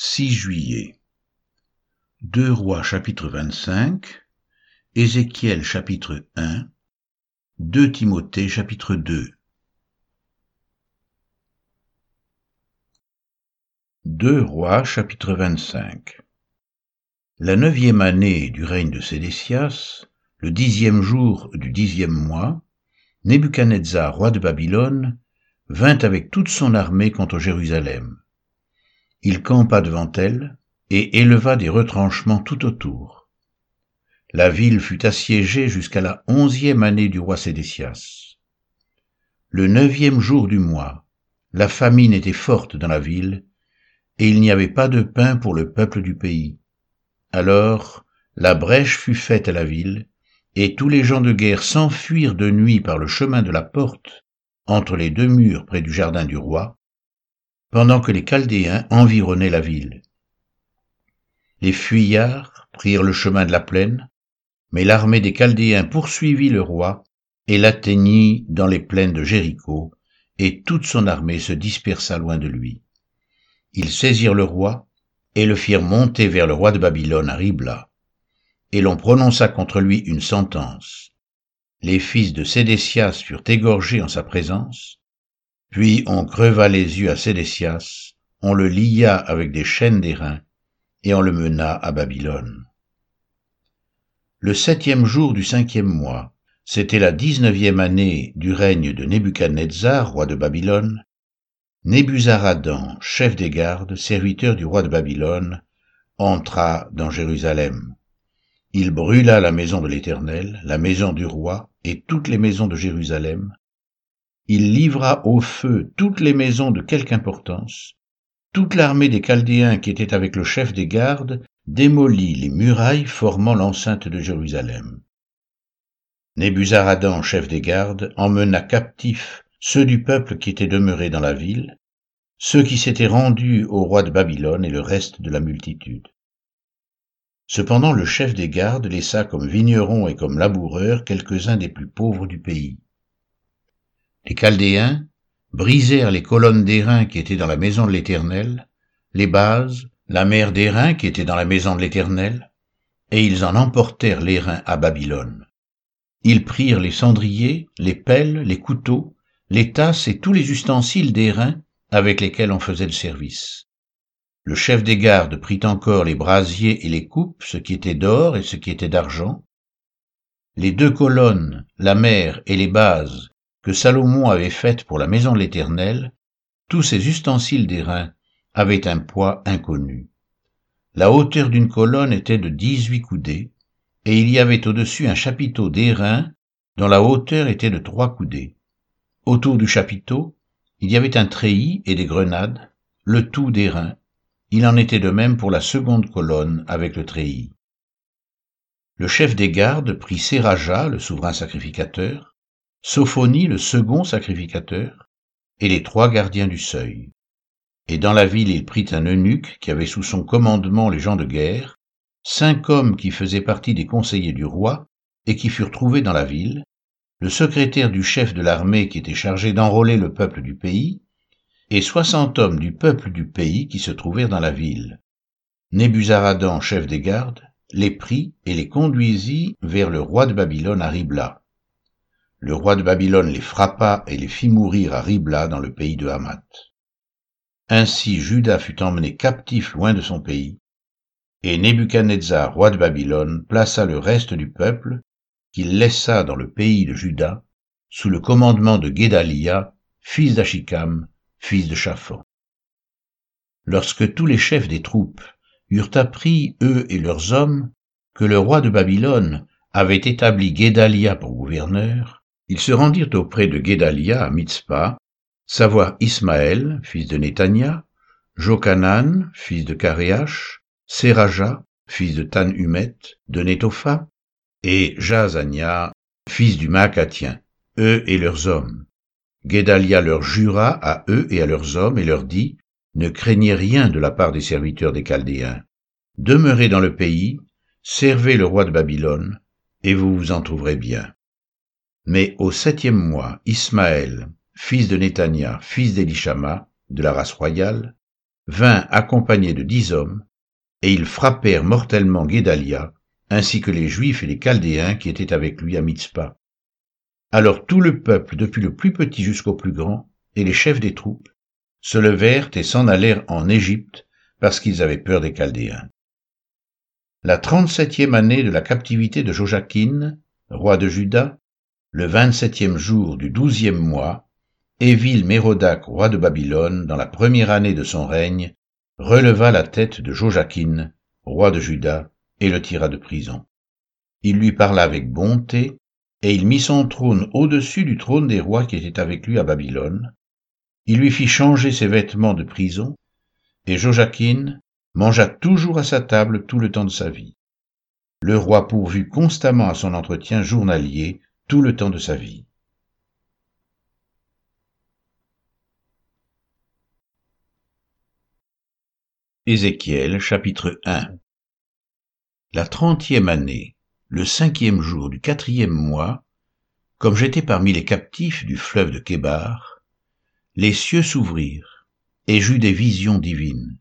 6 juillet. 2 Rois chapitre 25, Ézéchiel chapitre 1, 2 Timothée chapitre 2. 2 Rois chapitre 25. La neuvième année du règne de Sédécias, le dixième jour du dixième mois, Nebuchadnezzar, roi de Babylone, vint avec toute son armée contre Jérusalem il campa devant elle et éleva des retranchements tout autour. La ville fut assiégée jusqu'à la onzième année du roi Sédécias. Le neuvième jour du mois, la famine était forte dans la ville, et il n'y avait pas de pain pour le peuple du pays. Alors la brèche fut faite à la ville, et tous les gens de guerre s'enfuirent de nuit par le chemin de la porte, entre les deux murs près du jardin du roi, pendant que les Chaldéens environnaient la ville. Les fuyards prirent le chemin de la plaine, mais l'armée des Chaldéens poursuivit le roi et l'atteignit dans les plaines de Jéricho, et toute son armée se dispersa loin de lui. Ils saisirent le roi et le firent monter vers le roi de Babylone à Ribla, et l'on prononça contre lui une sentence. Les fils de Sédécias furent égorgés en sa présence, puis on creva les yeux à Sédécias, on le lia avec des chaînes d'airain, et on le mena à Babylone. Le septième jour du cinquième mois, c'était la dix-neuvième année du règne de Nebuchadnezzar, roi de Babylone, Nébuzaradan, chef des gardes, serviteur du roi de Babylone, entra dans Jérusalem. Il brûla la maison de l'Éternel, la maison du roi et toutes les maisons de Jérusalem, il livra au feu toutes les maisons de quelque importance. Toute l'armée des Chaldéens qui était avec le chef des gardes démolit les murailles formant l'enceinte de Jérusalem. Nébuzaradan, chef des gardes, emmena captifs ceux du peuple qui étaient demeurés dans la ville, ceux qui s'étaient rendus au roi de Babylone et le reste de la multitude. Cependant le chef des gardes laissa comme vignerons et comme laboureurs quelques-uns des plus pauvres du pays. Les Chaldéens brisèrent les colonnes d'airain qui étaient dans la maison de l'Éternel, les bases, la mer d'airain qui était dans la maison de l'Éternel, et ils en emportèrent l'airain à Babylone. Ils prirent les cendriers, les pelles, les couteaux, les tasses et tous les ustensiles d'airain avec lesquels on faisait le service. Le chef des gardes prit encore les brasiers et les coupes, ce qui était d'or et ce qui était d'argent. Les deux colonnes, la mer et les bases que Salomon avait faite pour la maison de l'Éternel, tous ces ustensiles d'airain avaient un poids inconnu. La hauteur d'une colonne était de dix-huit coudées, et il y avait au-dessus un chapiteau d'airain dont la hauteur était de trois coudées. Autour du chapiteau, il y avait un treillis et des grenades, le tout d'airain. Il en était de même pour la seconde colonne avec le treillis. Le chef des gardes prit Séraja, le souverain sacrificateur, Sophonie le second sacrificateur, et les trois gardiens du seuil. Et dans la ville il prit un eunuque qui avait sous son commandement les gens de guerre, cinq hommes qui faisaient partie des conseillers du roi, et qui furent trouvés dans la ville, le secrétaire du chef de l'armée qui était chargé d'enrôler le peuple du pays, et soixante hommes du peuple du pays qui se trouvèrent dans la ville. Nébuzaradan, chef des gardes, les prit et les conduisit vers le roi de Babylone à Ribla le roi de Babylone les frappa et les fit mourir à Ribla dans le pays de Hamath. Ainsi Juda fut emmené captif loin de son pays, et Nebuchadnezzar, roi de Babylone, plaça le reste du peuple, qu'il laissa dans le pays de Juda, sous le commandement de Guédalia, fils d'Achikam, fils de Shaphan. Lorsque tous les chefs des troupes eurent appris, eux et leurs hommes, que le roi de Babylone avait établi Guédalia pour gouverneur, ils se rendirent auprès de Guédalia à Mitzpah, savoir Ismaël, fils de Netania, Jokanan, fils de Karéach, Seraja, fils de Tanhumet, de Netopha, et Jazania, fils du Maacatien, eux et leurs hommes. Guédalia leur jura à eux et à leurs hommes et leur dit, Ne craignez rien de la part des serviteurs des Chaldéens. Demeurez dans le pays, servez le roi de Babylone, et vous vous en trouverez bien. Mais au septième mois, Ismaël, fils de Netania, fils d'Elishama, de la race royale, vint accompagné de dix hommes, et ils frappèrent mortellement Guédalia, ainsi que les Juifs et les Chaldéens qui étaient avec lui à Mitzpah. Alors tout le peuple, depuis le plus petit jusqu'au plus grand, et les chefs des troupes, se levèrent et s'en allèrent en Égypte, parce qu'ils avaient peur des Chaldéens. La trente-septième année de la captivité de Joachim, roi de Juda, le vingt-septième jour du douzième mois, Évil Mérodac, roi de Babylone, dans la première année de son règne, releva la tête de Joachim, roi de Juda, et le tira de prison. Il lui parla avec bonté, et il mit son trône au-dessus du trône des rois qui étaient avec lui à Babylone. Il lui fit changer ses vêtements de prison, et Joachim mangea toujours à sa table tout le temps de sa vie. Le roi pourvut constamment à son entretien journalier tout le temps de sa vie. Ézéchiel chapitre 1 La trentième année, le cinquième jour du quatrième mois, comme j'étais parmi les captifs du fleuve de Kébar, les cieux s'ouvrirent, et j'eus des visions divines.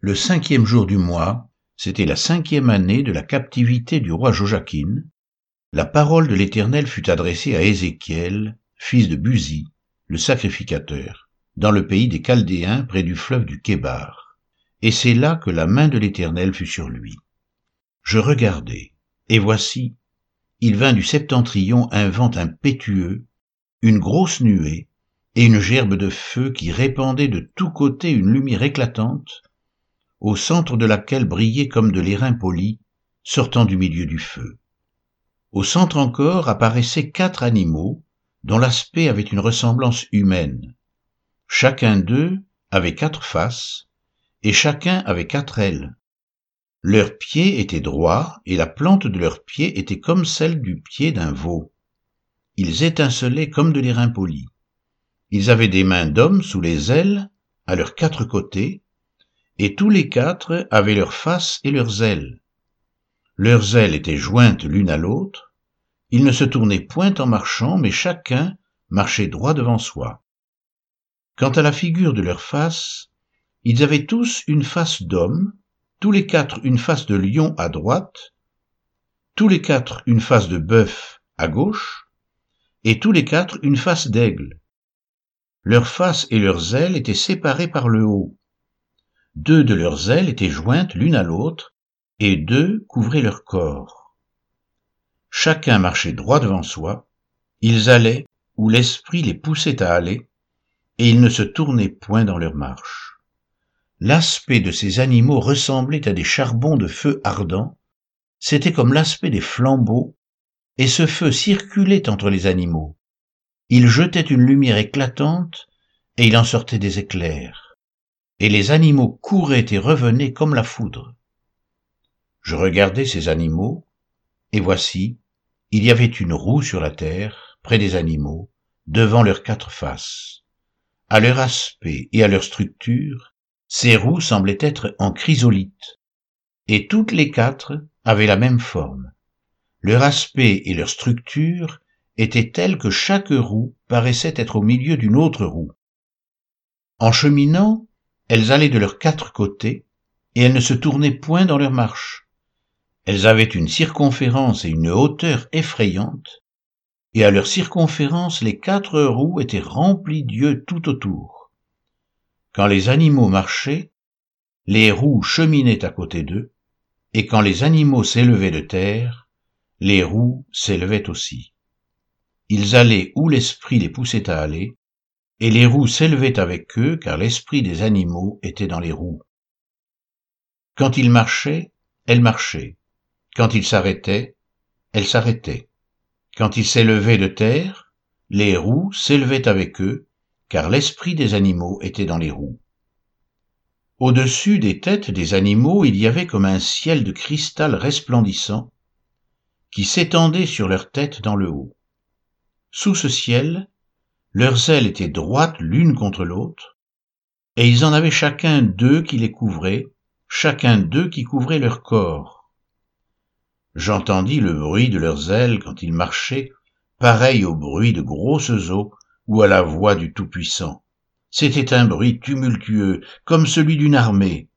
Le cinquième jour du mois, c'était la cinquième année de la captivité du roi Joachim, la parole de l'Éternel fut adressée à Ézéchiel, fils de Buzi, le sacrificateur, dans le pays des Chaldéens près du fleuve du Kébar et c'est là que la main de l'Éternel fut sur lui. Je regardai, et voici, il vint du septentrion un vent impétueux, une grosse nuée, et une gerbe de feu qui répandait de tous côtés une lumière éclatante, au centre de laquelle brillait comme de l'airain poli, sortant du milieu du feu. Au centre encore apparaissaient quatre animaux, dont l'aspect avait une ressemblance humaine. Chacun d'eux avait quatre faces, et chacun avait quatre ailes. Leurs pieds étaient droits, et la plante de leurs pieds était comme celle du pied d'un veau. Ils étincelaient comme de l'airain poli. Ils avaient des mains d'hommes sous les ailes, à leurs quatre côtés, et tous les quatre avaient leurs faces et leurs ailes. Leurs ailes étaient jointes l'une à l'autre, ils ne se tournaient point en marchant, mais chacun marchait droit devant soi. Quant à la figure de leurs faces, ils avaient tous une face d'homme, tous les quatre une face de lion à droite, tous les quatre une face de bœuf à gauche, et tous les quatre une face d'aigle. Leurs faces et leurs ailes étaient séparées par le haut. Deux de leurs ailes étaient jointes l'une à l'autre, et deux couvraient leur corps. Chacun marchait droit devant soi, ils allaient où l'esprit les poussait à aller, et ils ne se tournaient point dans leur marche. L'aspect de ces animaux ressemblait à des charbons de feu ardent, c'était comme l'aspect des flambeaux, et ce feu circulait entre les animaux. Il jetait une lumière éclatante, et il en sortait des éclairs. Et les animaux couraient et revenaient comme la foudre. Je regardais ces animaux, et voici, il y avait une roue sur la terre, près des animaux, devant leurs quatre faces. À leur aspect et à leur structure, ces roues semblaient être en chrysolite, et toutes les quatre avaient la même forme. Leur aspect et leur structure étaient tels que chaque roue paraissait être au milieu d'une autre roue. En cheminant, elles allaient de leurs quatre côtés, et elles ne se tournaient point dans leur marche. Elles avaient une circonférence et une hauteur effrayantes, et à leur circonférence les quatre roues étaient remplies d'yeux tout autour. Quand les animaux marchaient, les roues cheminaient à côté d'eux, et quand les animaux s'élevaient de terre, les roues s'élevaient aussi. Ils allaient où l'esprit les poussait à aller, et les roues s'élevaient avec eux, car l'esprit des animaux était dans les roues. Quand ils marchaient, elles marchaient. Quand ils s'arrêtaient, elles s'arrêtaient. Quand ils s'élevaient de terre, les roues s'élevaient avec eux, car l'esprit des animaux était dans les roues. Au-dessus des têtes des animaux il y avait comme un ciel de cristal resplendissant, qui s'étendait sur leurs têtes dans le haut. Sous ce ciel, leurs ailes étaient droites l'une contre l'autre, et ils en avaient chacun deux qui les couvraient, chacun d'eux qui couvrait leur corps. J'entendis le bruit de leurs ailes quand ils marchaient, pareil au bruit de grosses eaux ou à la voix du Tout-Puissant. C'était un bruit tumultueux, comme celui d'une armée.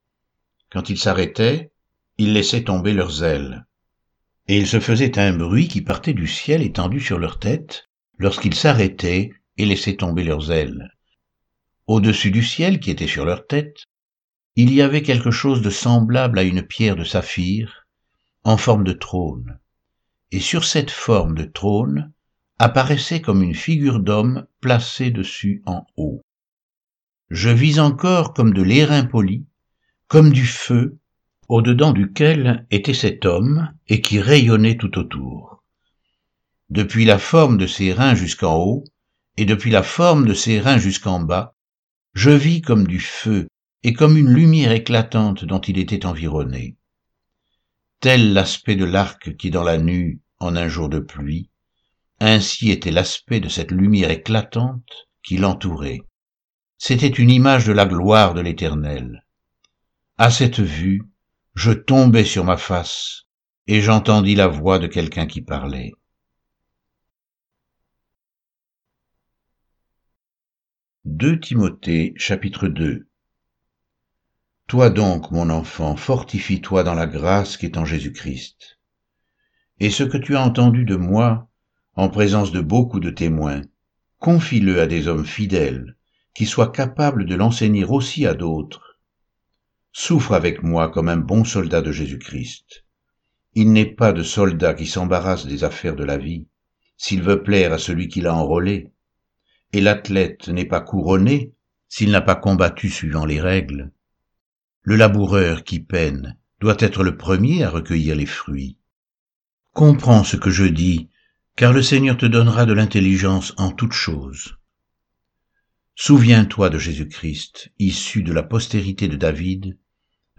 Quand ils s'arrêtaient, ils laissaient tomber leurs ailes. Et il se faisait un bruit qui partait du ciel étendu sur leurs têtes, lorsqu'ils s'arrêtaient et laissaient tomber leurs ailes. Au-dessus du ciel qui était sur leurs têtes, il y avait quelque chose de semblable à une pierre de saphir, en forme de trône. Et sur cette forme de trône apparaissait comme une figure d'homme placée dessus en haut. Je vis encore comme de l'airain poli, comme du feu, au-dedans duquel était cet homme et qui rayonnait tout autour. Depuis la forme de ses reins jusqu'en haut, et depuis la forme de ses reins jusqu'en bas, je vis comme du feu et comme une lumière éclatante dont il était environné. Tel l'aspect de l'arc qui dans la nue, en un jour de pluie, ainsi était l'aspect de cette lumière éclatante qui l'entourait c'était une image de la gloire de l'Éternel. À cette vue, je tombai sur ma face, et j'entendis la voix de quelqu'un qui parlait. Timothée chapitre 2 Toi donc, mon enfant, fortifie-toi dans la grâce qui est en Jésus-Christ. Et ce que tu as entendu de moi, en présence de beaucoup de témoins, confie-le à des hommes fidèles, qui soit capable de l'enseigner aussi à d'autres. Souffre avec moi comme un bon soldat de Jésus-Christ. Il n'est pas de soldat qui s'embarrasse des affaires de la vie, s'il veut plaire à celui qui l'a enrôlé. Et l'athlète n'est pas couronné s'il n'a pas combattu suivant les règles. Le laboureur qui peine doit être le premier à recueillir les fruits. Comprends ce que je dis, car le Seigneur te donnera de l'intelligence en toutes choses. Souviens-toi de Jésus-Christ, issu de la postérité de David,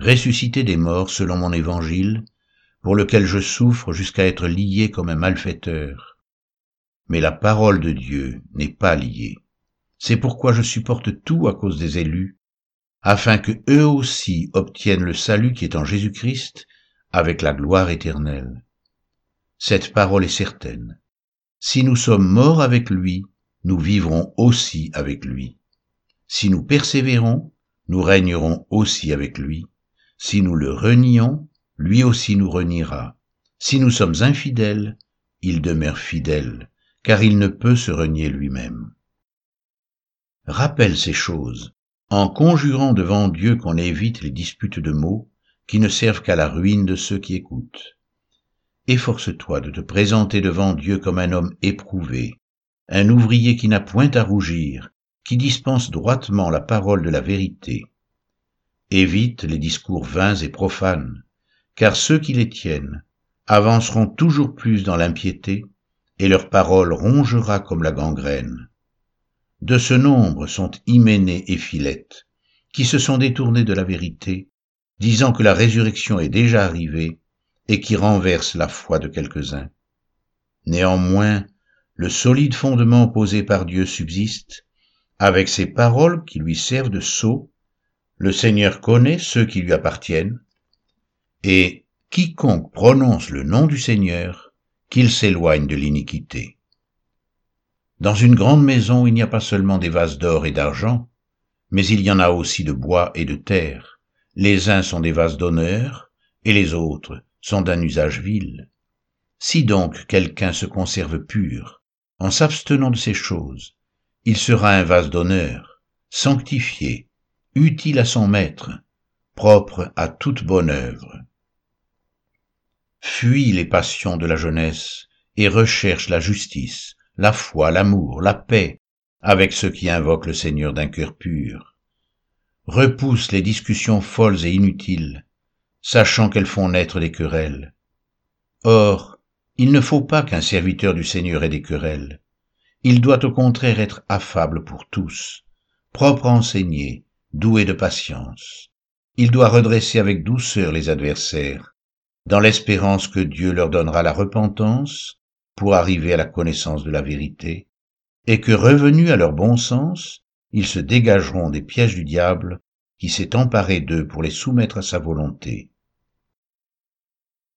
ressuscité des morts selon mon évangile, pour lequel je souffre jusqu'à être lié comme un malfaiteur. Mais la parole de Dieu n'est pas liée. C'est pourquoi je supporte tout à cause des élus, afin que eux aussi obtiennent le salut qui est en Jésus-Christ avec la gloire éternelle. Cette parole est certaine. Si nous sommes morts avec lui, nous vivrons aussi avec lui. Si nous persévérons, nous régnerons aussi avec lui. Si nous le renions, lui aussi nous reniera. Si nous sommes infidèles, il demeure fidèle, car il ne peut se renier lui-même. Rappelle ces choses, en conjurant devant Dieu qu'on évite les disputes de mots qui ne servent qu'à la ruine de ceux qui écoutent. Efforce-toi de te présenter devant Dieu comme un homme éprouvé, un ouvrier qui n'a point à rougir, qui dispense droitement la parole de la vérité. Évite les discours vains et profanes, car ceux qui les tiennent avanceront toujours plus dans l'impiété, et leur parole rongera comme la gangrène. De ce nombre sont Hyménée et Philette, qui se sont détournés de la vérité, disant que la résurrection est déjà arrivée, et qui renversent la foi de quelques-uns. Néanmoins, le solide fondement posé par Dieu subsiste, avec ces paroles qui lui servent de sceau, le Seigneur connaît ceux qui lui appartiennent, et quiconque prononce le nom du Seigneur, qu'il s'éloigne de l'iniquité. Dans une grande maison, il n'y a pas seulement des vases d'or et d'argent, mais il y en a aussi de bois et de terre. Les uns sont des vases d'honneur, et les autres sont d'un usage vil. Si donc quelqu'un se conserve pur, en s'abstenant de ces choses, il sera un vase d'honneur, sanctifié, utile à son maître, propre à toute bonne œuvre. Fuis les passions de la jeunesse et recherche la justice, la foi, l'amour, la paix, avec ceux qui invoquent le Seigneur d'un cœur pur. Repousse les discussions folles et inutiles, sachant qu'elles font naître des querelles. Or, il ne faut pas qu'un serviteur du Seigneur ait des querelles. Il doit au contraire être affable pour tous, propre à enseigner, doué de patience. Il doit redresser avec douceur les adversaires, dans l'espérance que Dieu leur donnera la repentance pour arriver à la connaissance de la vérité, et que revenus à leur bon sens, ils se dégageront des pièges du diable qui s'est emparé d'eux pour les soumettre à sa volonté.